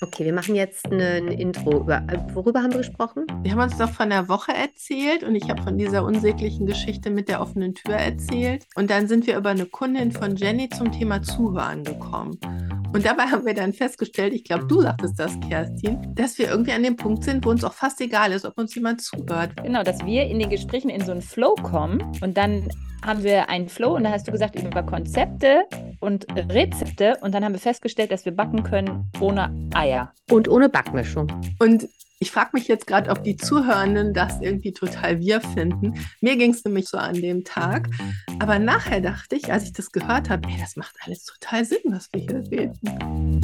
Okay, wir machen jetzt ein Intro. Über, äh, worüber haben wir gesprochen? Wir haben uns doch von der Woche erzählt und ich habe von dieser unsäglichen Geschichte mit der offenen Tür erzählt. Und dann sind wir über eine Kundin von Jenny zum Thema Zuhören gekommen. Und dabei haben wir dann festgestellt, ich glaube, du sagtest das, Kerstin, dass wir irgendwie an dem Punkt sind, wo uns auch fast egal ist, ob uns jemand zuhört. Genau, dass wir in den Gesprächen in so einen Flow kommen und dann haben wir einen Flow und da hast du gesagt über Konzepte und Rezepte und dann haben wir festgestellt, dass wir backen können ohne Eier. Und ohne Backmischung. Und ich frage mich jetzt gerade, ob die Zuhörenden das irgendwie total wir finden. Mir ging es nämlich so an dem Tag. Aber nachher dachte ich, als ich das gehört habe, ey, das macht alles total Sinn, was wir hier reden.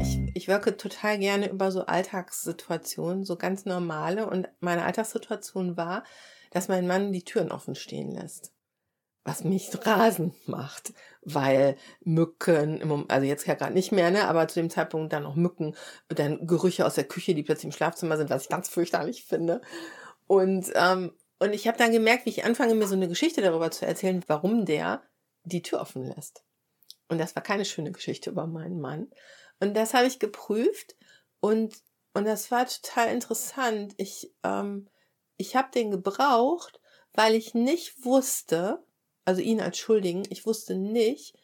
Ich, ich wirke total gerne über so Alltagssituationen, so ganz normale. Und meine Alltagssituation war, dass mein Mann die Türen offen stehen lässt was mich rasend macht, weil Mücken, im Moment, also jetzt ja gerade nicht mehr, ne, aber zu dem Zeitpunkt dann auch Mücken, dann Gerüche aus der Küche, die plötzlich im Schlafzimmer sind, was ich ganz fürchterlich finde. Und, ähm, und ich habe dann gemerkt, wie ich anfange, mir so eine Geschichte darüber zu erzählen, warum der die Tür offen lässt. Und das war keine schöne Geschichte über meinen Mann. Und das habe ich geprüft und, und das war total interessant. Ich, ähm, ich habe den gebraucht, weil ich nicht wusste, also ihn als Schuldigen, ich wusste nicht,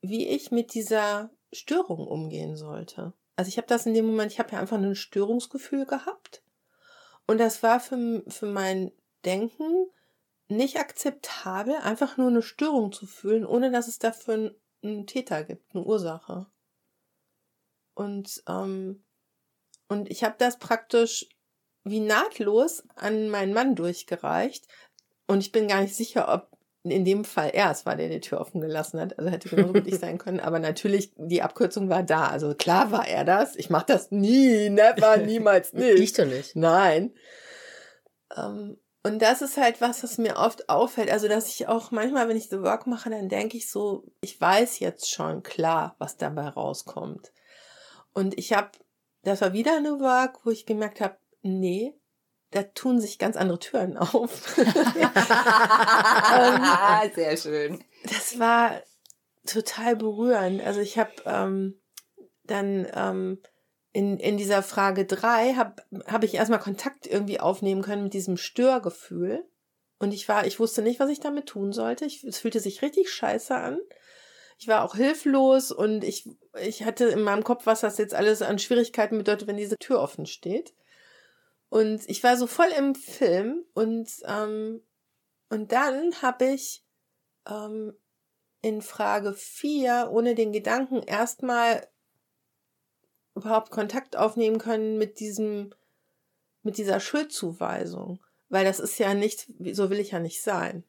wie ich mit dieser Störung umgehen sollte. Also ich habe das in dem Moment, ich habe ja einfach ein Störungsgefühl gehabt. Und das war für, für mein Denken nicht akzeptabel, einfach nur eine Störung zu fühlen, ohne dass es dafür einen, einen Täter gibt, eine Ursache. Und, ähm, und ich habe das praktisch wie nahtlos an meinen Mann durchgereicht. Und ich bin gar nicht sicher, ob in dem Fall er es war, der die Tür offen gelassen hat. Also hätte genauso gut ich sein können. Aber natürlich, die Abkürzung war da. Also klar war er das. Ich mache das nie, never, niemals nicht. Ich doch nicht. Nein. Ähm, und das ist halt was, was mir oft auffällt. Also, dass ich auch manchmal, wenn ich The Work mache, dann denke ich so, ich weiß jetzt schon klar, was dabei rauskommt. Und ich habe, das war wieder eine Work, wo ich gemerkt habe, nee, da tun sich ganz andere Türen auf. ähm, Sehr schön. Das war total berührend. Also ich habe ähm, dann ähm, in, in dieser Frage drei habe hab ich erstmal Kontakt irgendwie aufnehmen können mit diesem Störgefühl. Und ich war, ich wusste nicht, was ich damit tun sollte. Ich, es fühlte sich richtig scheiße an. Ich war auch hilflos und ich, ich hatte in meinem Kopf, was das jetzt alles an Schwierigkeiten bedeutet, wenn diese Tür offen steht. Und ich war so voll im Film und, ähm, und dann habe ich ähm, in Frage 4 ohne den Gedanken erstmal überhaupt Kontakt aufnehmen können mit diesem, mit dieser Schuldzuweisung. Weil das ist ja nicht, so will ich ja nicht sein,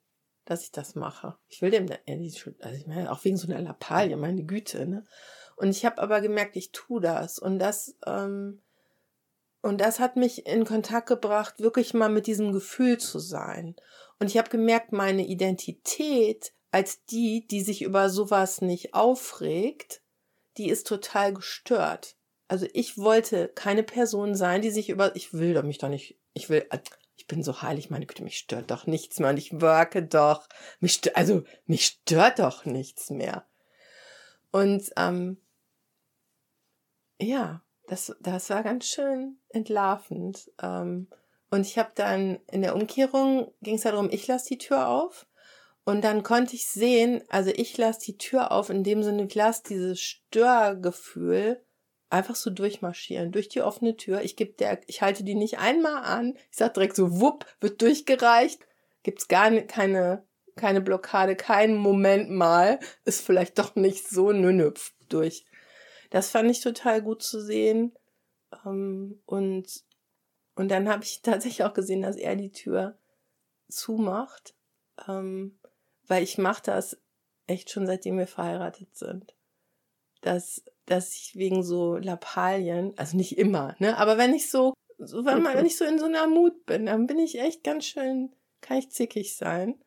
dass ich das mache. Ich will dem, also ich meine, auch wegen so einer Lappalie, meine Güte, ne? Und ich habe aber gemerkt, ich tu das. Und das, ähm, und das hat mich in Kontakt gebracht, wirklich mal mit diesem Gefühl zu sein. Und ich habe gemerkt, meine Identität als die, die sich über sowas nicht aufregt, die ist total gestört. Also ich wollte keine Person sein, die sich über, ich will doch mich doch nicht, ich will, ich bin so heilig, meine Güte, mich stört doch nichts mehr und ich worke doch, mich stört, also mich stört doch nichts mehr. Und ähm, ja, das, das war ganz schön entlarvend. Ähm, und ich habe dann in der Umkehrung ging es darum, ich lasse die Tür auf. Und dann konnte ich sehen, also ich lasse die Tür auf, in dem Sinne, ich lasse dieses Störgefühl einfach so durchmarschieren, durch die offene Tür. Ich gebe der, ich halte die nicht einmal an. Ich sag direkt so, wupp, wird durchgereicht. Gibt's gar ne, keine, keine Blockade, keinen Moment mal. Ist vielleicht doch nicht so, nö, nö, durch. Das fand ich total gut zu sehen. Ähm, und, und dann habe ich tatsächlich auch gesehen, dass er die Tür zumacht. Ähm, weil ich mache das echt schon seitdem wir verheiratet sind. Dass, dass ich wegen so Lappalien, also nicht immer, ne, aber wenn ich so, so wenn, man, wenn ich so in so einer Mut bin, dann bin ich echt ganz schön, kann ich zickig sein.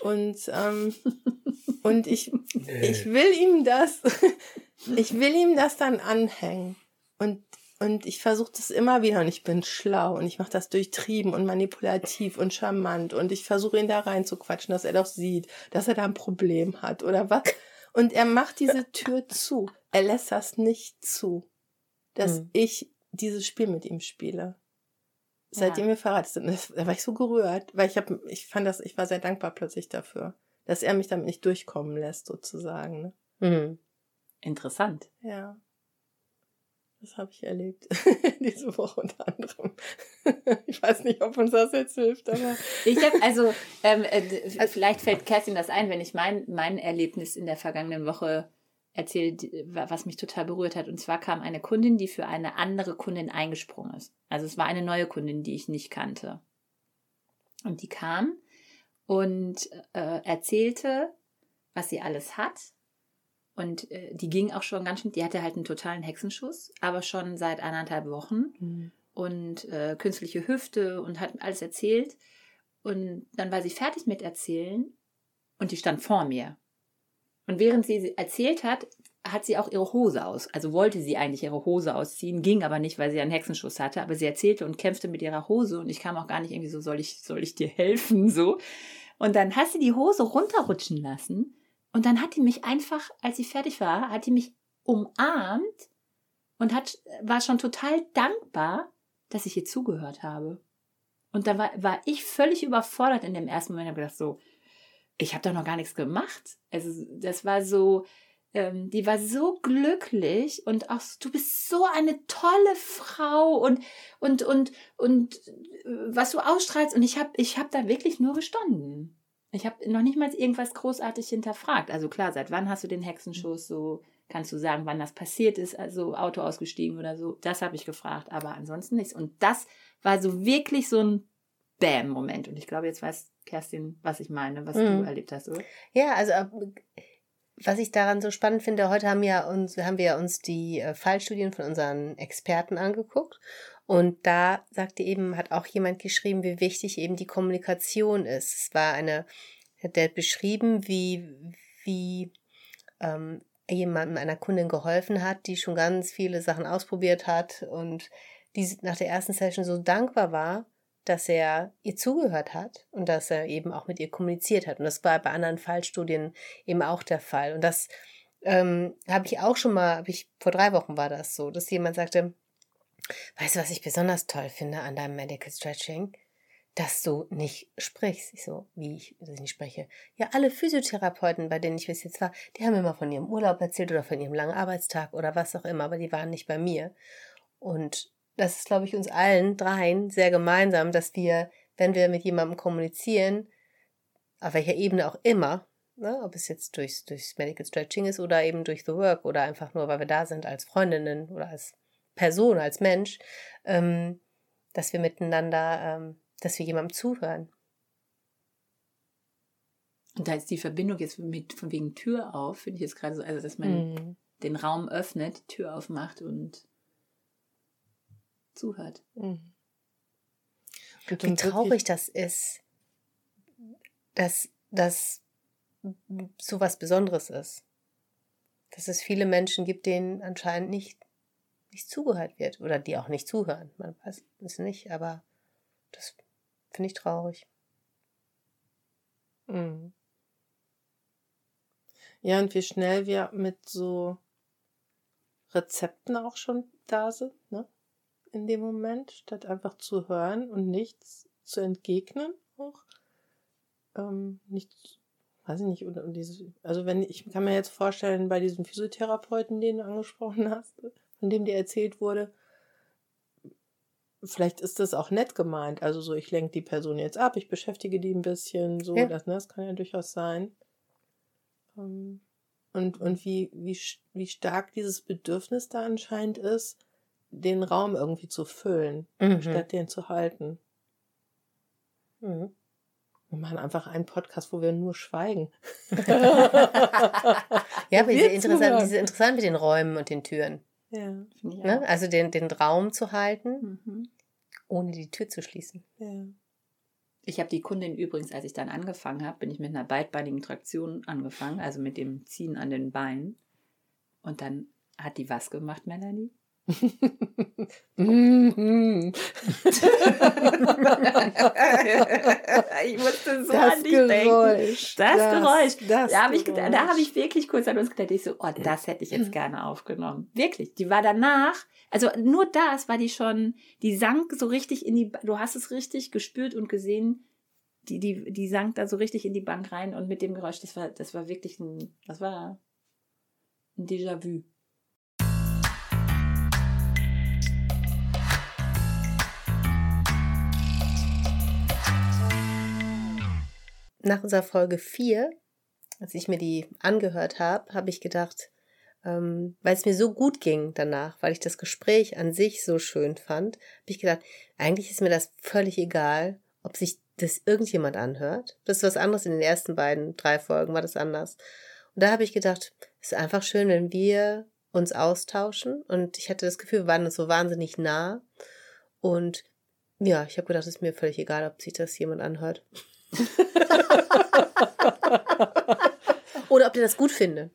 Und, ähm, und ich, ich will ihm das, ich will ihm das dann anhängen. Und, und ich versuche das immer wieder und ich bin schlau und ich mache das durchtrieben und manipulativ und charmant und ich versuche ihn da reinzuquatschen, dass er doch sieht, dass er da ein Problem hat oder was. Und er macht diese Tür zu. Er lässt das nicht zu, dass Hm. ich dieses Spiel mit ihm spiele. Seitdem Ja. wir verheiratet sind, da war ich so gerührt, weil ich habe, ich fand das, ich war sehr dankbar plötzlich dafür, dass er mich damit nicht durchkommen lässt, sozusagen. Ne? Mhm. Interessant. Ja. Das habe ich erlebt. Diese Woche unter anderem. ich weiß nicht, ob uns das jetzt hilft, aber. Ich habe also, ähm, äh, d- vielleicht fällt Kerstin das ein, wenn ich mein, mein Erlebnis in der vergangenen Woche wa- was mich total berührt hat. Und zwar kam eine Kundin, die für eine andere Kundin eingesprungen ist. Also es war eine neue Kundin, die ich nicht kannte. Und die kam und äh, erzählte, was sie alles hat. Und äh, die ging auch schon ganz schön, die hatte halt einen totalen Hexenschuss, aber schon seit anderthalb Wochen und äh, künstliche Hüfte und hat alles erzählt. Und dann war sie fertig mit erzählen und die stand vor mir. Und während sie erzählt hat, hat sie auch ihre Hose aus. Also wollte sie eigentlich ihre Hose ausziehen, ging aber nicht, weil sie einen Hexenschuss hatte. Aber sie erzählte und kämpfte mit ihrer Hose und ich kam auch gar nicht irgendwie so, soll ich, soll ich dir helfen? So. Und dann hat sie die Hose runterrutschen lassen und dann hat die mich einfach, als sie fertig war, hat die mich umarmt und hat, war schon total dankbar, dass ich ihr zugehört habe. Und da war, war ich völlig überfordert in dem ersten Moment. Ich habe gedacht, so, ich habe doch noch gar nichts gemacht. Also, das war so, ähm, die war so glücklich und auch, du bist so eine tolle Frau und, und, und, und äh, was du ausstrahlst. Und ich habe ich hab da wirklich nur gestanden. Ich habe noch nicht mal irgendwas großartig hinterfragt. Also klar, seit wann hast du den Hexenschuss? So kannst du sagen, wann das passiert ist, also Auto ausgestiegen oder so. Das habe ich gefragt, aber ansonsten nichts. Und das war so wirklich so ein Bam-Moment. Und ich glaube, jetzt weiß Kerstin, was ich meine, was Mhm. du erlebt hast, oder? Ja, also äh, was ich daran so spannend finde, heute haben, ja uns, haben wir uns die äh, Fallstudien von unseren Experten angeguckt. Und da sagte eben, hat auch jemand geschrieben, wie wichtig eben die Kommunikation ist. Es war eine, der hat beschrieben, wie, wie ähm, jemandem einer Kundin geholfen hat, die schon ganz viele Sachen ausprobiert hat und die nach der ersten Session so dankbar war, dass er ihr zugehört hat und dass er eben auch mit ihr kommuniziert hat. Und das war bei anderen Fallstudien eben auch der Fall. Und das ähm, habe ich auch schon mal, habe ich vor drei Wochen war das so, dass jemand sagte, weißt du, was ich besonders toll finde an deinem Medical Stretching? Dass du nicht sprichst. Ich so, wie ich, ich nicht spreche. Ja, alle Physiotherapeuten, bei denen ich bis jetzt war, die haben immer von ihrem Urlaub erzählt oder von ihrem langen Arbeitstag oder was auch immer, aber die waren nicht bei mir. Und das ist, glaube ich, uns allen dreien sehr gemeinsam, dass wir, wenn wir mit jemandem kommunizieren, auf welcher Ebene auch immer, ne, ob es jetzt durchs, durchs Medical Stretching ist oder eben durch The Work oder einfach nur, weil wir da sind als Freundinnen oder als Person, als Mensch, ähm, dass wir miteinander, ähm, dass wir jemandem zuhören. Und da ist die Verbindung jetzt mit von wegen Tür auf, finde ich jetzt gerade so, also dass man Mhm. den Raum öffnet, Tür aufmacht und zuhört. Mhm. Und Wie traurig das ist, dass das so was Besonderes ist. Dass es viele Menschen gibt, denen anscheinend nicht, nicht zugehört wird oder die auch nicht zuhören. Man weiß es nicht, aber das finde ich traurig. Mhm. Ja, und wie schnell wir mit so Rezepten auch schon da sind, ne? In dem Moment, statt einfach zu hören und nichts zu entgegnen auch. Ähm, nichts, weiß ich nicht, oder und dieses, also wenn, ich kann mir jetzt vorstellen, bei diesem Physiotherapeuten, den du angesprochen hast, von dem dir erzählt wurde, vielleicht ist das auch nett gemeint. Also so, ich lenke die Person jetzt ab, ich beschäftige die ein bisschen, so, Ja. das, ne, das kann ja durchaus sein. Ähm, Und, und wie, wie, wie stark dieses Bedürfnis da anscheinend ist, den Raum irgendwie zu füllen, Mhm. statt den zu halten. Mhm. Wir machen einfach einen Podcast, wo wir nur schweigen. Ja, aber diese interessant, diese interessant mit den Räumen und den Türen. Ja, Finde ich Ne? auch. Also den, den Raum zu halten, Mhm. ohne die Tür zu schließen. ja. Ich habe die Kundin übrigens, als ich dann angefangen habe, bin ich mit einer beidbeinigen Traktion angefangen, also mit dem Ziehen an den Beinen. Und dann hat die was gemacht, Melanie? Mhm. ich musste so Das an dich Geräusch, denken. Das, das- Geräusch. das da habe ich, da habe ich wirklich kurz an uns gedacht. Ich so, oh, das hätte ich jetzt gerne aufgenommen. Wirklich. Die war danach, also nur das war die schon, die sank so richtig in die, du hast es richtig gespürt und gesehen. Die, die, die sank da so richtig in die Bank rein und mit dem Geräusch, das war, das war wirklich ein, das war ein Déjà-vu. Nach unserer Folge 4, als ich mir die angehört habe, habe ich gedacht, ähm, weil es mir so gut ging danach, weil ich das Gespräch an sich so schön fand, habe ich gedacht, eigentlich ist mir das völlig egal, ob sich das irgendjemand anhört. Das ist was anderes in den ersten beiden, drei Folgen war das anders. Und da habe ich gedacht, es ist einfach schön, wenn wir uns austauschen. Und ich hatte das Gefühl, wir waren uns so wahnsinnig nah. Und ja, ich habe gedacht, es ist mir völlig egal, ob sich das jemand anhört. Oder ob ihr das gut findet.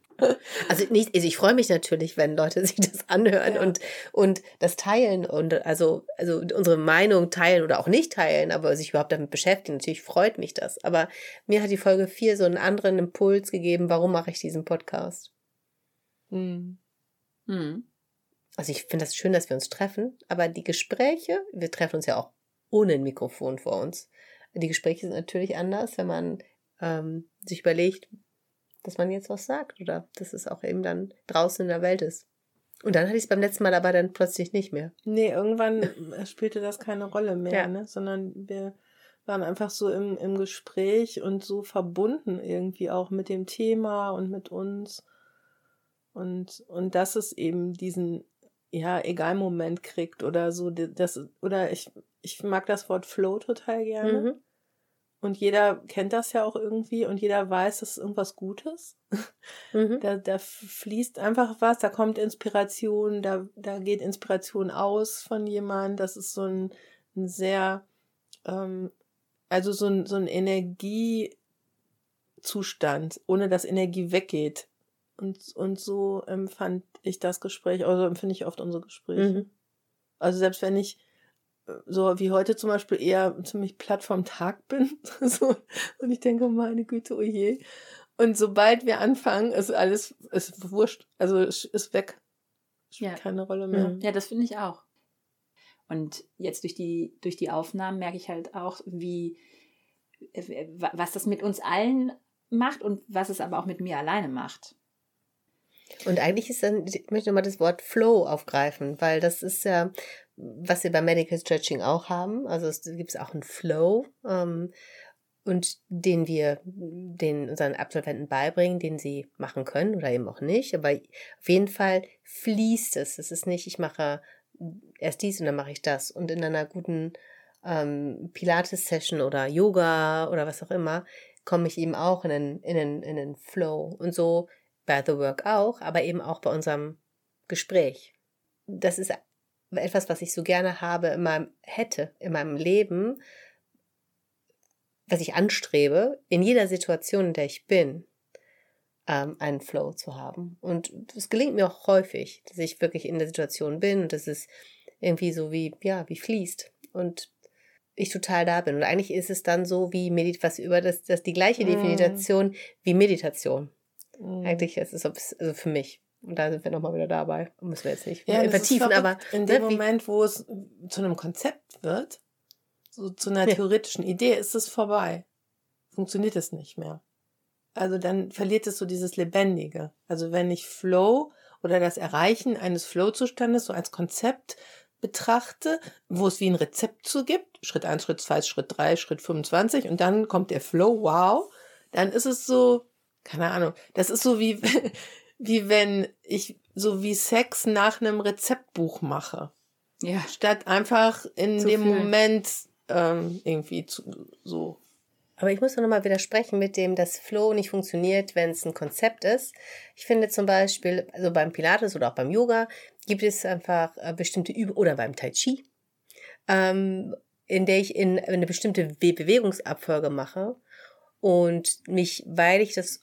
Also nicht, also ich freue mich natürlich, wenn Leute sich das anhören Ja. und, und das teilen und also, also unsere Meinung teilen oder auch nicht teilen, aber sich überhaupt damit beschäftigen. Natürlich freut mich das. Aber mir hat die Folge 4 so einen anderen Impuls gegeben, warum mache ich diesen Podcast. Hm. Hm. Also ich finde das schön, dass wir uns treffen, aber die Gespräche, wir treffen uns ja auch ohne ein Mikrofon vor uns. Die Gespräche sind natürlich anders, wenn man ähm, sich überlegt, dass man jetzt was sagt oder dass es auch eben dann draußen in der Welt ist. Und dann hatte ich es beim letzten Mal aber dann plötzlich nicht mehr. Nee, irgendwann spielte das keine Rolle mehr, Ja. ne? sondern wir waren einfach so im, im Gespräch und so verbunden irgendwie auch mit dem Thema und mit uns. Und, und dass es eben diesen, ja, egal Moment kriegt oder so, das, oder ich, ich mag das Wort Flow total gerne. Mhm. Und jeder kennt das ja auch irgendwie und jeder weiß, das ist irgendwas Gutes. Mhm. Da, da fließt einfach was, da kommt Inspiration, da, da geht Inspiration aus von jemandem. Das ist so ein, ein sehr, ähm, also so ein, so ein Energiezustand, ohne dass Energie weggeht. Und, und so empfand ich das Gespräch, also empfinde ich oft unsere Gespräche. Mhm. Also selbst wenn ich äh, so wie heute zum Beispiel eher ziemlich platt vom Tag bin so, und ich denke, meine Güte, oh je. Und sobald wir anfangen, ist alles ist wurscht, also es ist weg. Spielt Ja. keine Rolle mehr. Mhm. Ja, das finde ich auch. Und jetzt durch die, durch die Aufnahmen merke ich halt auch, wie, äh, wa- was das mit uns allen macht und was es aber auch mit mir alleine macht. Und eigentlich ist dann, ich möchte mal das Wort Flow aufgreifen, weil das ist ja, was wir bei Medical Stretching auch haben. Also es gibt auch einen Flow, ähm, und den wir den unseren Absolventen beibringen, den sie machen können oder eben auch nicht. Aber auf jeden Fall fließt es. Es ist nicht, ich mache erst dies und dann mache ich das. Und in einer guten ähm, Pilates-Session oder Yoga oder was auch immer, komme ich eben auch in den, in, den, in den Flow. Und so bei The Work auch, aber eben auch bei unserem Gespräch. Das ist etwas, was ich so gerne habe, in meinem, hätte in meinem Leben, was ich anstrebe, in jeder Situation, in der ich bin, ähm, einen Flow zu haben. Und es gelingt mir auch häufig, dass ich wirklich in der Situation bin und dass es irgendwie so wie, ja, wie fließt. Und ich total da bin. Und eigentlich ist es dann so wie Medit was über das, das die gleiche Mm. Definition wie Meditation. Mhm. Eigentlich ist es also für mich. Und da sind wir nochmal wieder dabei. Müssen wir jetzt nicht Ja, vertiefen, aber in dem ne, Moment, wo es zu einem Konzept wird, so zu einer Ja. theoretischen Idee, ist es vorbei. Funktioniert es nicht mehr. Also dann verliert es so dieses Lebendige. Also wenn ich Flow oder das Erreichen eines Flow-Zustandes so als Konzept betrachte, wo es wie ein Rezept zu gibt, Schritt 1, Schritt 2, Schritt 3, Schritt 25 und dann kommt der Flow, wow, dann ist es so, keine Ahnung, das ist so wie, wie wenn ich so wie Sex nach einem Rezeptbuch mache. Ja. Statt einfach in Zu dem fühlen. Moment ähm, irgendwie zu, so. Aber ich muss noch mal widersprechen mit dem, dass Flow nicht funktioniert, wenn es ein Konzept ist. Ich finde zum Beispiel, also beim Pilates oder auch beim Yoga gibt es einfach äh, bestimmte Übungen oder beim Tai Chi, ähm, in der ich in eine bestimmte Be Bewegungsabfolge mache und mich, weil ich das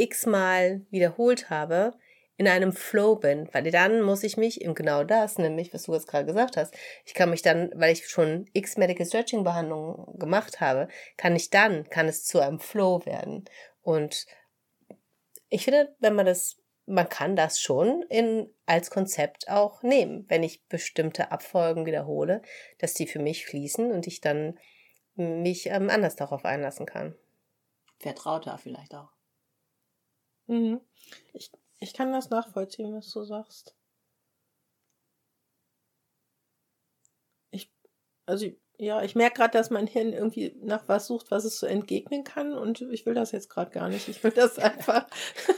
x-mal wiederholt habe, in einem Flow bin, weil dann muss ich mich im genau das, nämlich was du jetzt gerade gesagt hast, ich kann mich dann, weil ich schon x Medical Stretching Behandlungen gemacht habe, kann ich dann, kann es zu einem Flow werden. Und ich finde, wenn man das, man kann das schon in, als Konzept auch nehmen, wenn ich bestimmte Abfolgen wiederhole, dass die für mich fließen und ich dann mich ähm, anders darauf einlassen kann. Vertrauter vielleicht auch. Mhm. Ich, ich kann das nachvollziehen, was du sagst. Ich, also, ja, ich merke gerade, dass mein Hirn irgendwie nach was sucht, was es so entgegnen kann und ich will das jetzt gerade gar nicht. Ich will das einfach.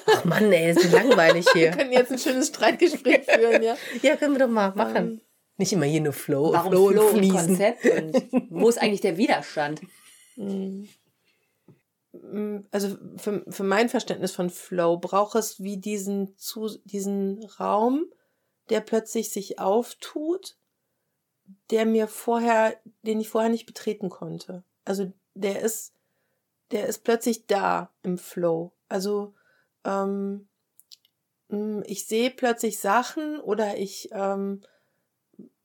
Ach Mann, ey, ist langweilig hier. Wir können jetzt ein schönes Streitgespräch führen, ja. Ja, können wir doch mal machen. Um, nicht immer hier nur Flow, Warum Flow, Flow und Fließen. Konzept und wo ist eigentlich der Widerstand? Mhm. Also für, für mein Verständnis von Flow braucht es wie diesen, zu, diesen Raum, der plötzlich sich auftut, der mir vorher, den ich vorher nicht betreten konnte. Also der ist, der ist plötzlich da im Flow. Also ähm, ich sehe plötzlich Sachen oder ich ähm,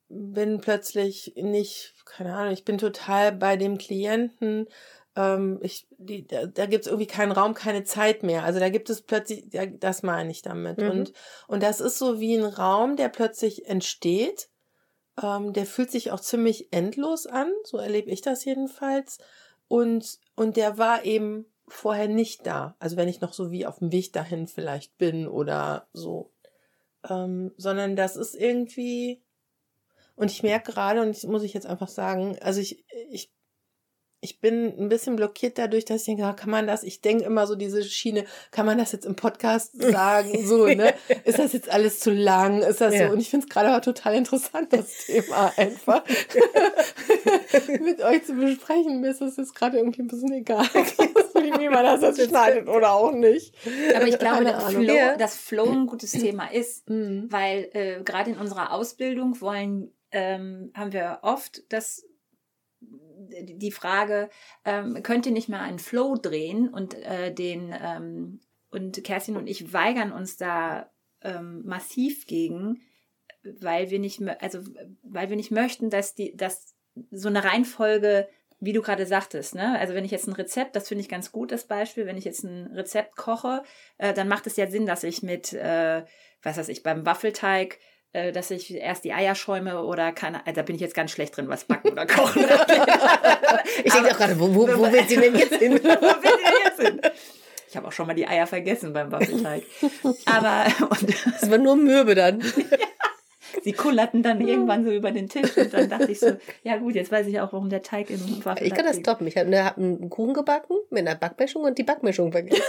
bin plötzlich nicht, keine Ahnung, ich bin total bei dem Klienten, ähm, ich, die, da, da gibt es irgendwie keinen Raum, keine Zeit mehr. Also da gibt es plötzlich, ja, das meine ich damit. Mhm. Und, und das ist so wie ein Raum, der plötzlich entsteht. Ähm, der fühlt sich auch ziemlich endlos an, so erlebe ich das jedenfalls. Und, und der war eben vorher nicht da. Also wenn ich noch so wie auf dem Weg dahin vielleicht bin oder so. Ähm, sondern das ist irgendwie, und ich merke gerade, und das muss ich jetzt einfach sagen, also ich, ich, ich bin ein bisschen blockiert dadurch, dass ich denke, ah, kann man das, ich denke immer so diese Schiene, kann man das jetzt im Podcast sagen, so, ne? Ist das jetzt alles zu lang? Ist das ja. so? Und ich finde es gerade aber total interessant, das Thema einfach mit euch zu besprechen. Mir ist das jetzt gerade irgendwie ein bisschen egal, wie man das jetzt schneidet oder auch nicht. Aber ich glaube, dass Flow, dass Flow ein gutes Thema ist, mhm. weil äh, gerade in unserer Ausbildung wollen ähm, haben wir oft das die Frage, ähm, könnt ihr nicht mal einen Flow drehen und äh, den ähm, und Kerstin und ich weigern uns da ähm, massiv gegen, weil wir nicht, also weil wir nicht möchten, dass die, dass so eine Reihenfolge, wie du gerade sagtest, ne? Also wenn ich jetzt ein Rezept, das finde ich ganz gut, das Beispiel, wenn ich jetzt ein Rezept koche, äh, dann macht es ja Sinn, dass ich mit, äh, was weiß ich, beim Waffelteig äh, dass ich erst die Eier schäume oder keine, also da bin ich jetzt ganz schlecht drin, was backen oder kochen. ich denke auch gerade, wo, wo, wo will sie denn jetzt hin? wo will sie denn jetzt hin? Ich habe auch schon mal die Eier vergessen beim Waffelteig. Aber und, das war nur Mürbe dann. ja. Sie kullerten dann irgendwann so über den Tisch und dann dachte ich so, ja gut, jetzt weiß ich auch, warum der Teig in Waffelteig Ich kann das stoppen. Ich habe ne, einen Kuchen gebacken mit einer Backmischung und die Backmischung vergessen.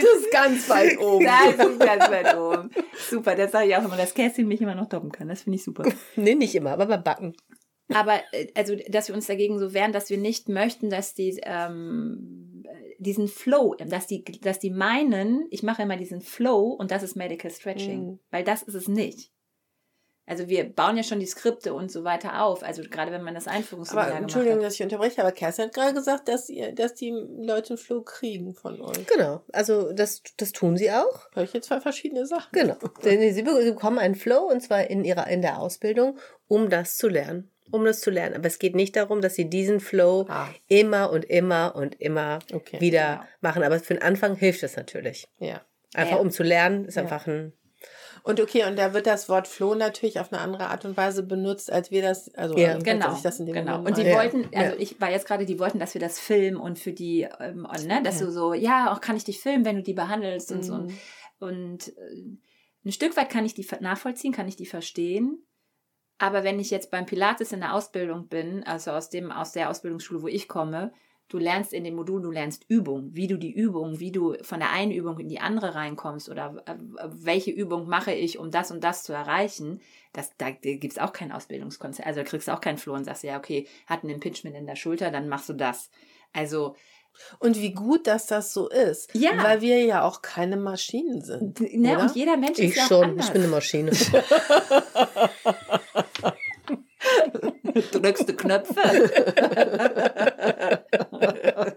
Das ist ganz weit oben. Das ist ganz weit oben. Super, das sage ich auch immer, dass Kerstin mich immer noch toppen kann. Das finde ich super. Nee, nicht immer, aber beim Backen. Aber äh, also, dass wir uns dagegen so wehren, dass wir nicht möchten, dass die ähm, diesen Flow, dass die, dass die meinen, ich mache immer diesen Flow und das ist Medical Stretching, mhm. weil das ist es nicht. Also wir bauen ja schon die Skripte und so weiter auf. Also gerade wenn man das Einführungsseminar aber, Entschuldigung, dass ich unterbreche, aber Kerstin hat gerade gesagt, dass, ihr, dass die Leute einen Flug kriegen von euch. Genau, also das, das tun sie auch. Habe ich jetzt zwei verschiedene Sachen. Genau, sie, sie bekommen einen Flow und zwar in ihrer in der Ausbildung, um das zu lernen. Um das zu lernen. Aber es geht nicht darum, dass sie diesen Flow ah. immer und immer und immer okay. wieder genau. machen. Aber für den Anfang hilft es natürlich. Ja. Einfach ja. um zu lernen, ist ja. einfach ein und okay, und da wird das Wort Floh natürlich auf eine andere Art und Weise benutzt, als wir das, also ja, genau, ich das in dem genau. und die ja. wollten, also ja. ich war jetzt gerade, die wollten, dass wir das filmen und für die, ähm, ne, dass ja. du so, ja, auch kann ich dich filmen, wenn du die behandelst und mhm. so. Und, und äh, ein Stück weit kann ich die nachvollziehen, kann ich die verstehen. Aber wenn ich jetzt beim Pilates in der Ausbildung bin, also aus dem, aus der Ausbildungsschule, wo ich komme, Du lernst in dem Modul, du lernst Übung, wie du die Übung, wie du von der einen Übung in die andere reinkommst oder äh, welche Übung mache ich, um das und das zu erreichen. Das, da gibt es auch kein Ausbildungskonzept. Also da kriegst du auch keinen Floh und sagst, ja, okay, hat ein Impingement in der Schulter, dann machst du das. Also und wie gut, dass das so ist. Ja. Weil wir ja auch keine Maschinen sind. Ne, oder? Und jeder Mensch ich ist ja schon, anders. ich bin eine Maschine. Drückst du Knöpfe?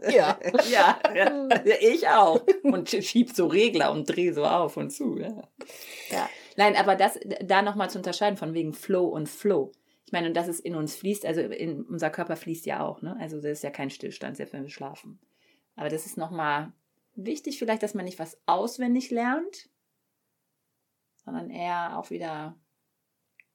Ja. ja, ja, ich auch. Und schieb so Regler und dreh so auf und zu. Ja. ja. Nein, aber das da nochmal zu unterscheiden von wegen Flow und Flow. Ich meine, und dass es in uns fließt, also in unser Körper fließt ja auch, ne? Also das ist ja kein Stillstand, selbst wenn wir schlafen. Aber das ist nochmal wichtig, vielleicht, dass man nicht was auswendig lernt, sondern eher auch wieder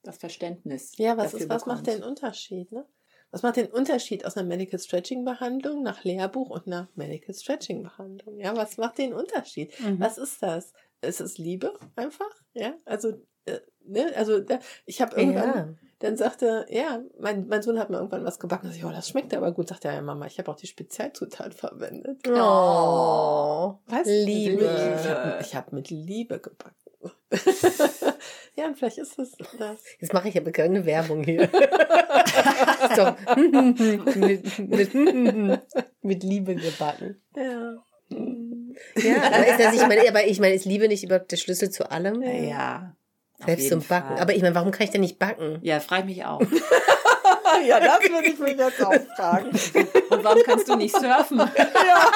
das Verständnis. Ja, was, ist, was macht den Unterschied? Ne? Was macht den Unterschied aus einer Medical Stretching Behandlung nach Lehrbuch und einer Medical Stretching Behandlung? Ja, was macht den Unterschied? Mhm. Was ist das? Ist es Liebe einfach? Ja, also, äh, ne? also ich habe irgendwann, ja. Dann sagte, ja, mein, mein Sohn hat mir irgendwann was gebacken. Ich, oh, das schmeckt aber gut. Sagt er, ja, Mama, ich habe auch die Spezialzutat verwendet. Oh, was? Liebe. Ich habe hab mit Liebe gebacken. ja, und vielleicht ist es das. Jetzt mache ich aber keine Werbung hier. so. mit, mit, mit Liebe gebacken. Ja. Ja, aber ist das, ich meine, aber ich meine, ist Liebe nicht überhaupt der Schlüssel zu allem? Ja. Selbst zum Backen. Fall. Aber ich meine, warum kann ich denn nicht backen? Ja, frage mich auch. ja, das würde ich mich jetzt auch fragen. Und warum kannst du nicht surfen? ja.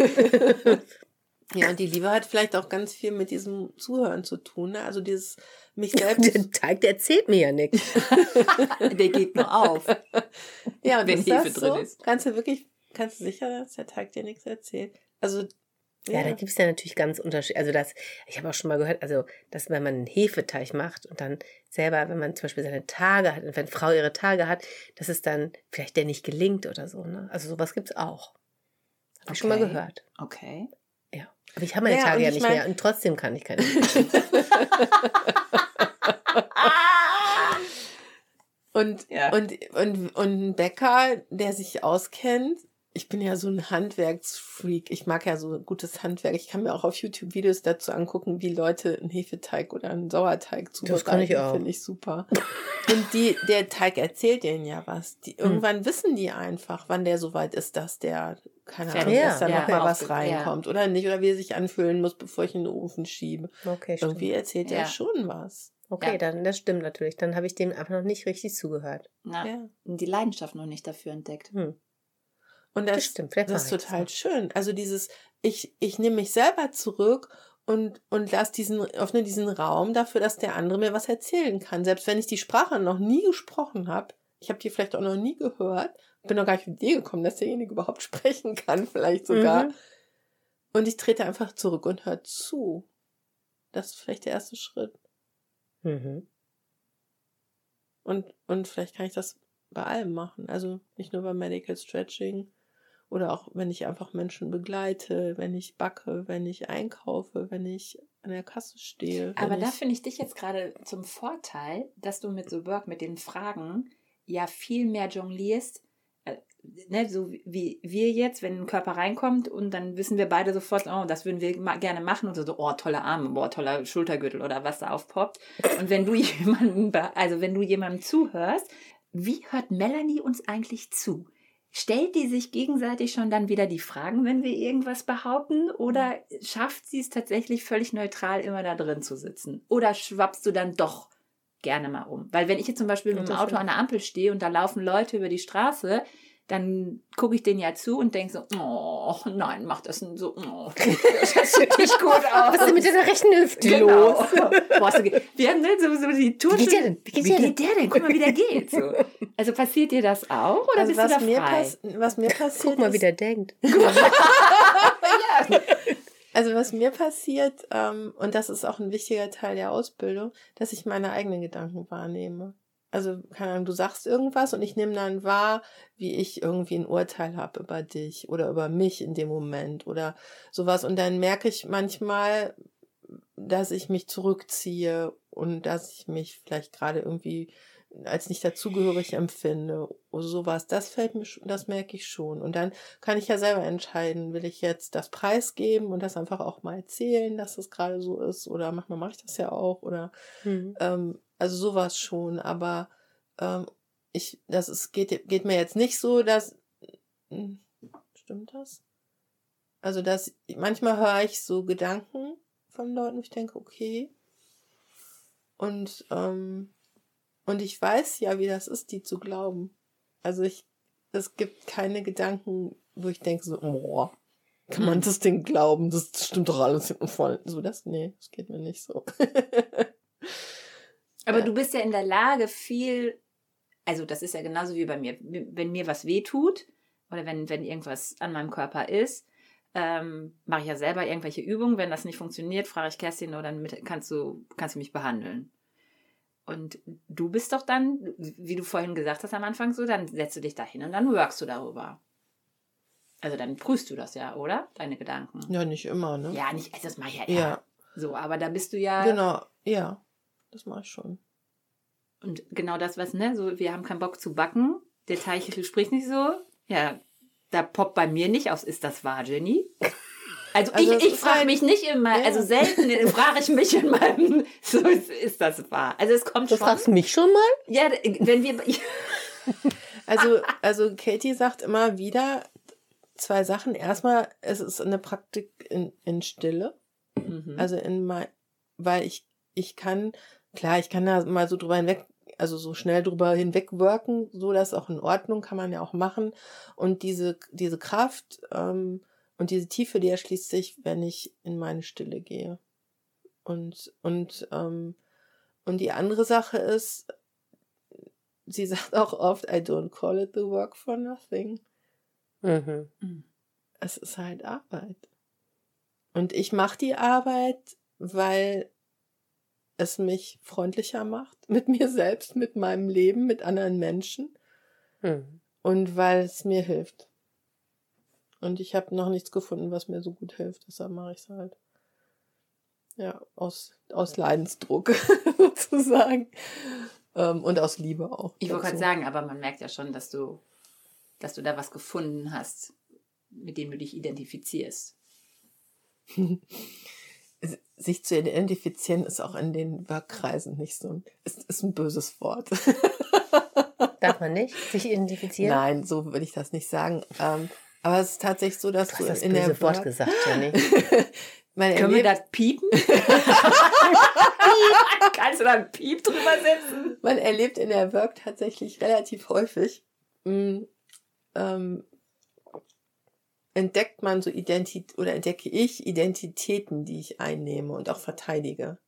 ja, und die Liebe hat vielleicht auch ganz viel mit diesem Zuhören zu tun. Ne? Also dieses mich selbst. Der Teig, der erzählt mir ja nichts. der geht nur auf. Ja, und wenn Hefe drin so? ist. Kannst du wirklich, kannst du sicher, dass der Teig dir nichts erzählt? Also ja, ja, da gibt es ja natürlich ganz Unterschiede. Also das, ich habe auch schon mal gehört, also dass wenn man einen Hefeteig macht und dann selber, wenn man zum Beispiel seine Tage hat, und wenn Frau ihre Tage hat, dass es dann vielleicht der nicht gelingt oder so. Ne? Also sowas gibt es auch. Habe okay. ich schon mal gehört. Okay. Ja. Aber ich habe meine ja, Tage ja nicht mein... mehr und trotzdem kann ich keine. und, ja. und, und, und ein Bäcker, der sich auskennt, ich bin ja so ein Handwerksfreak. Ich mag ja so gutes Handwerk. Ich kann mir auch auf YouTube Videos dazu angucken, wie Leute einen Hefeteig oder einen Sauerteig zubereiten. Das kann ich auch. Finde ich super. Und die, der Teig erzählt denen ja was. Die, hm. irgendwann wissen die einfach, wann der soweit ist, dass der, keine Ahnung, ja, dass da ja, noch mal was reinkommt ja. oder nicht. Oder wie er sich anfühlen muss, bevor ich in den Ofen schiebe. Okay, stimmt. Irgendwie erzählt er schon was. Okay, dann das stimmt natürlich. Dann habe ich dem einfach noch nicht richtig zugehört. Ja. ja. Die Leidenschaft noch nicht dafür entdeckt. Hm. Und das, das, stimmt, das ist total schön. Also dieses, ich, ich nehme mich selber zurück und, und lasse diesen, öffne diesen Raum dafür, dass der andere mir was erzählen kann. Selbst wenn ich die Sprache noch nie gesprochen habe, ich habe die vielleicht auch noch nie gehört, bin noch gar nicht mit dir gekommen, dass derjenige überhaupt sprechen kann, vielleicht sogar. Mhm. Und ich trete einfach zurück und höre zu. Das ist vielleicht der erste Schritt. Mhm. Und, und vielleicht kann ich das bei allem machen. Also nicht nur bei Medical Stretching, oder auch wenn ich einfach Menschen begleite, wenn ich backe, wenn ich einkaufe, wenn ich an der Kasse stehe. Aber da finde ich dich jetzt gerade zum Vorteil, dass du mit so Work, mit den Fragen ja viel mehr jonglierst. Äh, ne, so wie wir jetzt, wenn ein Körper reinkommt und dann wissen wir beide sofort, oh, das würden wir gerne machen und so, oh, tolle Arme, boah, toller Schultergürtel oder was da aufpoppt. Und wenn du jemanden, also wenn du jemandem zuhörst, wie hört Melanie uns eigentlich zu? Stellt die sich gegenseitig schon dann wieder die Fragen, wenn wir irgendwas behaupten? Oder schafft sie es tatsächlich völlig neutral immer da drin zu sitzen? Oder schwappst du dann doch gerne mal um? Weil wenn ich jetzt zum Beispiel mit dem Auto an der Ampel stehe und da laufen Leute über die Straße, dann gucke ich den ja zu und denke so, oh nein, mach das so, oh, das sieht nicht gut aus. Was ist denn mit deiner rechten Hüfte genau. los? Boah, so, wir haben ne, so, so die Tour. Wie geht der denn? Wie geht, wie der, geht der denn? Guck mal, wie der geht. So. Also passiert dir das auch oder also bist was du da frei? Mir was mir passiert Guck mal, wie der denkt. ja. Also was mir passiert, ähm, und das ist auch ein wichtiger Teil der Ausbildung, dass ich meine eigenen Gedanken wahrnehme. Also, keine Ahnung, du sagst irgendwas und ich nehme dann wahr, wie ich irgendwie ein Urteil habe über dich oder über mich in dem Moment oder sowas. Und dann merke ich manchmal, dass ich mich zurückziehe und dass ich mich vielleicht gerade irgendwie als nicht dazugehörig empfinde oder sowas. Das fällt mir, das merke ich schon. Und dann kann ich ja selber entscheiden, will ich jetzt das preisgeben und das einfach auch mal erzählen, dass das gerade so ist oder manchmal mache ich das ja auch oder mhm. ähm, also sowas schon, aber ähm, ich, das ist, geht, geht mir jetzt nicht so, dass. Hm, stimmt das? Also, dass manchmal höre ich so Gedanken von Leuten, wo ich denke, okay. Und, ähm, und ich weiß ja, wie das ist, die zu glauben. Also ich, es gibt keine Gedanken, wo ich denke so, boah, kann man das Ding glauben? Das stimmt doch alles hinten voll. So, das, nee, das geht mir nicht so. Aber ja. du bist ja in der Lage, viel, also das ist ja genauso wie bei mir, wenn mir was wehtut oder wenn, wenn irgendwas an meinem Körper ist, ähm, mache ich ja selber irgendwelche Übungen. Wenn das nicht funktioniert, frage ich Kerstin oder mit, kannst du, kannst du mich behandeln. Und du bist doch dann, wie du vorhin gesagt hast am Anfang so, dann setzt du dich da hin und dann workst du darüber. Also dann prüfst du das ja, oder? Deine Gedanken. Ja, nicht immer, ne? Ja, nicht, also das mache ich ja. Ja. So, aber da bist du ja. Genau, ja. Das mache ich schon. Und genau das, was, ne, so, wir haben keinen Bock zu backen. Der Teich spricht nicht so. Ja, da poppt bei mir nicht aus, ist das wahr, Jenny? Also, also ich, ich frage mich nicht immer, ja. also selten frage ich mich in meinem, so ist, ist das wahr. Also es kommt du schon. Du fragst mich schon mal? Ja, wenn wir. also, also Katie sagt immer wieder zwei Sachen. Erstmal, es ist eine Praktik in, in Stille. Mhm. Also in mein, weil ich, ich kann, klar, ich kann da mal so drüber hinweg also so schnell drüber hinwegwirken, so dass auch in Ordnung, kann man ja auch machen. Und diese, diese Kraft ähm, und diese Tiefe, die erschließt sich, wenn ich in meine Stille gehe. Und, und, ähm, und die andere Sache ist, sie sagt auch oft, I don't call it the work for nothing. Mhm. Es ist halt Arbeit. Und ich mache die Arbeit, weil es mich freundlicher macht mit mir selbst, mit meinem Leben, mit anderen Menschen hm. und weil es mir hilft. Und ich habe noch nichts gefunden, was mir so gut hilft, deshalb mache ich es halt. Ja, aus, aus Leidensdruck sozusagen. Ähm, und aus Liebe auch. Ich wollte gerade sagen, aber man merkt ja schon, dass du, dass du da was gefunden hast, mit dem du dich identifizierst. sich zu identifizieren ist auch in den Workkreisen nicht so ein, ist, ist ein böses Wort. Darf man nicht sich identifizieren? Nein, so würde ich das nicht sagen. Ähm, aber es ist tatsächlich so, dass du, hast das in böse der Wort Work gesagt, Jenny. Man Können wir das piepen? Kannst du da ein Piep drüber setzen? Man erlebt in der Work tatsächlich relativ häufig, mh, mm, ähm, entdeckt man so Identität oder entdecke ich Identitäten, die ich einnehme und auch verteidige.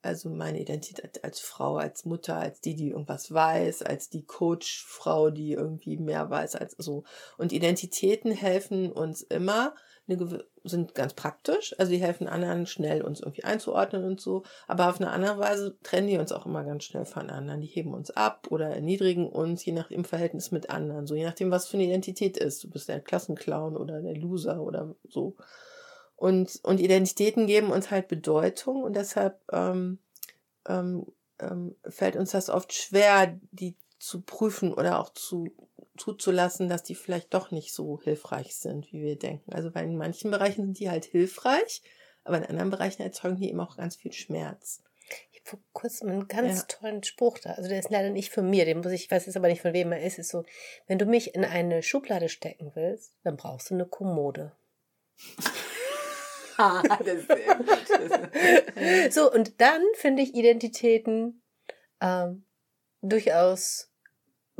Also meine Identität als Frau, als Mutter, als die, die irgendwas weiß, als die Coachfrau, die irgendwie mehr weiß als so. Und Identitäten helfen uns immer, eine, sind ganz praktisch, also die helfen anderen schnell uns irgendwie einzuordnen und so, aber auf eine andere Weise trennen die uns auch immer ganz schnell von anderen. Die heben uns ab oder erniedrigen uns, je nach dem Verhältnis mit anderen, so je nachdem, was für eine Identität ist. Du bist der Klassenclown oder der Loser oder so. Und, und Identitäten geben uns halt Bedeutung und deshalb ähm, ähm, ähm, fällt uns das oft schwer, die zu prüfen oder auch zu zuzulassen, dass die vielleicht doch nicht so hilfreich sind, wie wir denken. Also weil in manchen Bereichen sind die halt hilfreich, aber in anderen Bereichen erzeugen die eben auch ganz viel Schmerz. Ich habe vor kurzem einen ganz ja. tollen Spruch da. Also der ist leider nicht von mir, den muss ich, ich weiß jetzt aber nicht von wem er ist. Ist so, wenn du mich in eine Schublade stecken willst, dann brauchst du eine Kommode. ah, das ist sehr gut. so, und dann finde ich Identitäten ähm, durchaus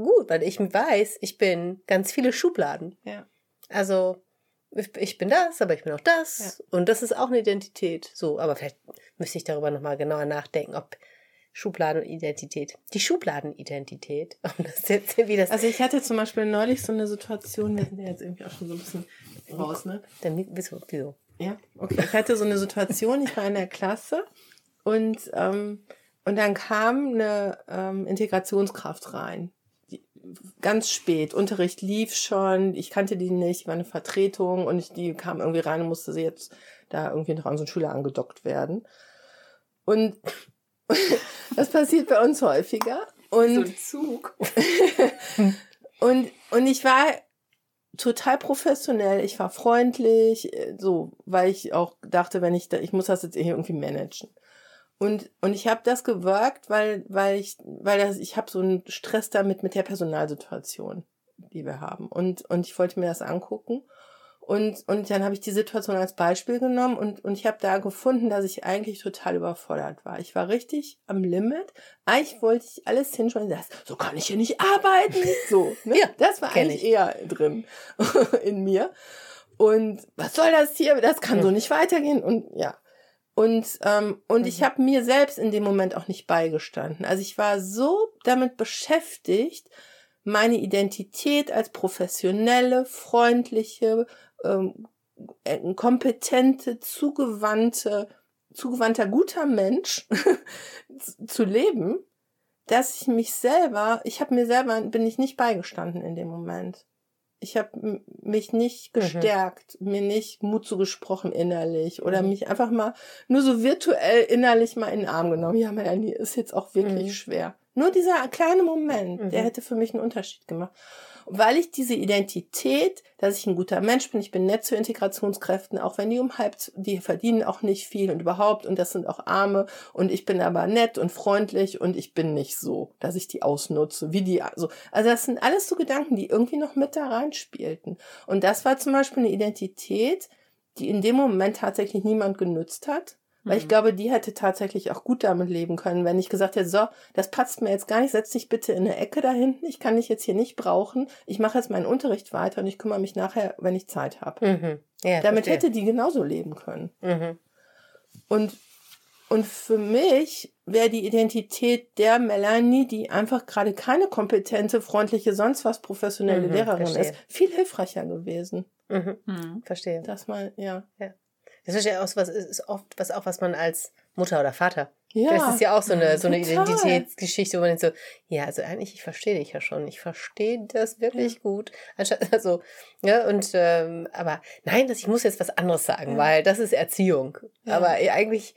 gut, weil ich weiß, ich bin ganz viele Schubladen. Ja. Also ich bin das, aber ich bin auch das. Ja. Und das ist auch eine Identität. So, aber vielleicht müsste ich darüber nochmal genauer nachdenken, ob Schubladen und Identität. Die Schubladenidentität. das jetzt, wie das also ich hatte zum Beispiel neulich so eine Situation, wir sind ja jetzt irgendwie auch schon so ein bisschen raus, ne? Dann, wieso? wieso? Ja, okay. Ich hatte so eine Situation, ich war in der Klasse und, ähm, und dann kam eine ähm, Integrationskraft rein ganz spät. Unterricht lief schon, ich kannte die nicht, war eine Vertretung und ich, die kam irgendwie rein und musste sie jetzt da irgendwie noch an so einen Schüler angedockt werden. Und das passiert bei uns häufiger. Und, so ein Zug. und, und ich war total professionell, ich war freundlich, so, weil ich auch dachte, wenn ich da, ich muss das jetzt irgendwie managen. Und, und ich habe das gewirkt, weil, weil ich, weil das, ich habe so einen Stress damit mit der Personalsituation, die wir haben. Und, und ich wollte mir das angucken. Und, und dann habe ich die Situation als Beispiel genommen und, und ich habe da gefunden, dass ich eigentlich total überfordert war. Ich war richtig am Limit. Eigentlich wollte ich alles hinschauen. So kann ich hier nicht arbeiten. So, ne? ja, das war eigentlich ich. eher drin in mir. Und was soll das hier? Das kann so nicht weitergehen. Und ja. Und, ähm, und mhm. ich habe mir selbst in dem Moment auch nicht beigestanden. Also ich war so damit beschäftigt, meine Identität als professionelle, freundliche, ähm, äh, kompetente, zugewandte, zugewandter, guter Mensch zu leben, dass ich mich selber, ich habe mir selber, bin ich nicht beigestanden in dem Moment. Ich habe mich nicht mhm. gestärkt, mhm. mir nicht Mut zugesprochen innerlich oder mhm. mich einfach mal nur so virtuell innerlich mal in den Arm genommen. Ja, Melanie, ist jetzt auch wirklich mhm. schwer. Nur dieser kleine Moment, der mhm. hätte für mich einen Unterschied gemacht weil ich diese Identität, dass ich ein guter Mensch bin, ich bin nett zu Integrationskräften, auch wenn die um halb, die verdienen auch nicht viel und überhaupt und das sind auch Arme und ich bin aber nett und freundlich und ich bin nicht so, dass ich die ausnutze, wie die, also, also das sind alles so Gedanken, die irgendwie noch mit da reinspielten. Und das war zum Beispiel eine Identität, die in dem Moment tatsächlich niemand genützt hat, weil ich mhm. glaube, die hätte tatsächlich auch gut damit leben können, wenn ich gesagt hätte, so, das passt mir jetzt gar nicht, setz dich bitte in eine Ecke da hinten, ich kann dich jetzt hier nicht brauchen, ich mache jetzt meinen Unterricht weiter und ich kümmere mich nachher, wenn ich Zeit habe. Mhm. Ja, damit verstehe. hätte die genauso leben können. Mhm. Und, und für mich wäre die Identität der Melanie, die einfach gerade keine kompetente, freundliche, sonst was professionelle mhm, Lehrerin verstehe. ist, viel hilfreicher gewesen. Mhm. Mhm. Verstehe. Das mal, ja. ja. Das ist ja auch was, ist oft was auch, was man als Mutter oder Vater. Ja. Das ist ja auch so eine, so eine Identitätsgeschichte, wo man denkt so, ja, also eigentlich, ich verstehe dich ja schon. Ich verstehe das wirklich ja. gut. Anstatt, also, ja, und, ähm, aber nein, das, ich muss jetzt was anderes sagen, ja. weil das ist Erziehung. Aber eigentlich,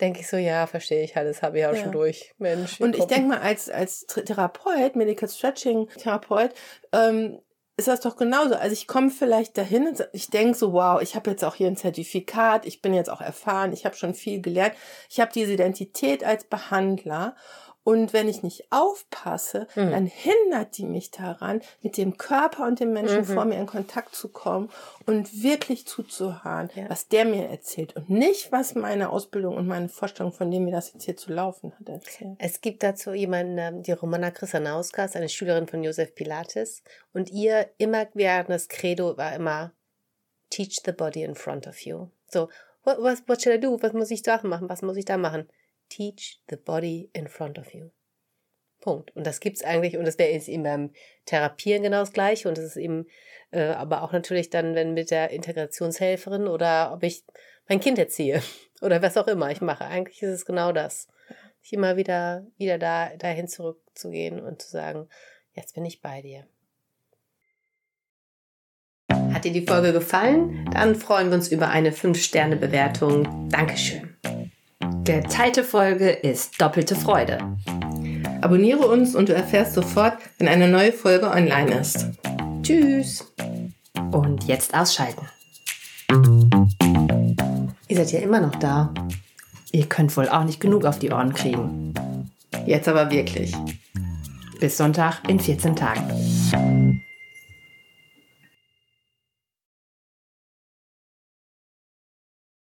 denke ich so, ja, verstehe ich alles, habe ich auch ja. schon durch. Mensch. Und ich denke mal, als, als Therapeut, Medical Stretching Therapeut, ähm, ist das doch genauso. Also ich komme vielleicht dahin und ich denke so, wow, ich habe jetzt auch hier ein Zertifikat, ich bin jetzt auch erfahren, ich habe schon viel gelernt, ich habe diese Identität als Behandler und wenn ich nicht aufpasse, mhm. dann hindert die mich daran, mit dem Körper und dem Menschen mhm. vor mir in Kontakt zu kommen und wirklich zuzuhören, ja. was der mir erzählt und nicht, was meine Ausbildung und meine Vorstellung von dem, wie das jetzt hier zu laufen hat, erzählt. Es gibt dazu jemanden, ähm, die Romana Chrisanauskas, eine Schülerin von Josef Pilates und ihr immer während das Credo war immer Teach the body in front of you. So, what, what, what should I do? Was muss ich da machen? Was muss ich da machen? Teach the body in front of you. Punkt. Und das gibt's eigentlich, und das wäre eben beim Therapieren genau das Gleiche. Und das ist eben, äh, aber auch natürlich dann, wenn mit der Integrationshelferin oder ob ich mein Kind erziehe oder was auch immer ich mache. Eigentlich ist es genau das. Ich immer wieder, wieder da, dahin zurückzugehen und zu sagen, jetzt bin ich bei dir. Hat dir die Folge gefallen? Dann freuen wir uns über eine 5-Sterne-Bewertung. Dankeschön. Der Titel Folge ist Doppelte Freude. Abonniere uns und du erfährst sofort, wenn eine neue Folge online ist. Tschüss. Und jetzt ausschalten. Ihr seid ja immer noch da. Ihr könnt wohl auch nicht genug auf die Ohren kriegen. Jetzt aber wirklich. Bis Sonntag in 14 Tagen.